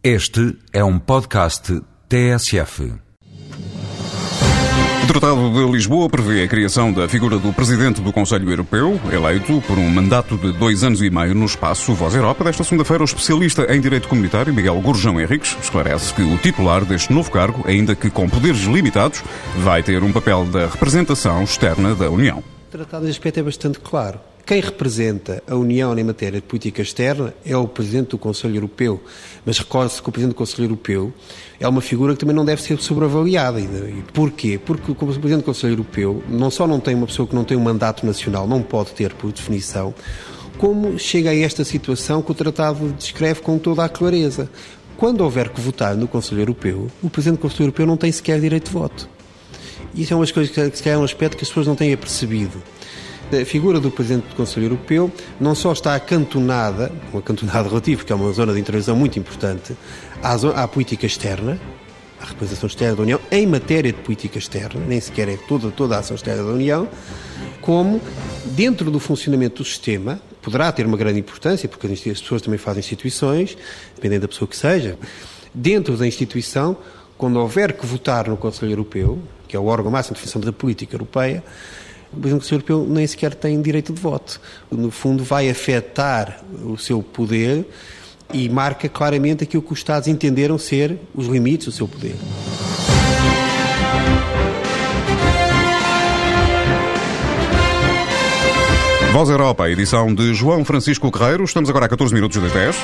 Este é um podcast TSF. O Tratado de Lisboa prevê a criação da figura do Presidente do Conselho Europeu, eleito por um mandato de dois anos e meio no espaço Voz Europa. Desta segunda-feira, o especialista em Direito Comunitário, Miguel Gurjão Henriques, esclarece que o titular deste novo cargo, ainda que com poderes limitados, vai ter um papel da representação externa da União. O tratado de aspecto é bastante claro. Quem representa a União em matéria de política externa é o Presidente do Conselho Europeu. Mas recorde-se que o Presidente do Conselho Europeu é uma figura que também não deve ser sobreavaliada. E porquê? Porque o Presidente do Conselho Europeu não só não tem uma pessoa que não tem um mandato nacional, não pode ter por definição, como chega a esta situação que o Tratado descreve com toda a clareza. Quando houver que votar no Conselho Europeu, o Presidente do Conselho Europeu não tem sequer direito de voto. Isso é uma coisa que é um aspecto que as pessoas não têm apercebido. A figura do Presidente do Conselho Europeu não só está acantonada, um acantonado relativo, que é uma zona de intervenção muito importante, à, zona, à política externa, à representação externa da União, em matéria de política externa, nem sequer é toda, toda a ação externa da União, como dentro do funcionamento do sistema, poderá ter uma grande importância, porque as pessoas também fazem instituições, dependendo da pessoa que seja, dentro da instituição, quando houver que votar no Conselho Europeu, que é o órgão máximo de definição da política europeia, o Conselho Europeu nem sequer tem direito de voto. No fundo, vai afetar o seu poder e marca claramente aquilo que os Estados entenderam ser os limites do seu poder. Voz Europa, edição de João Francisco Guerreiro. Estamos agora a 14 minutos das 10.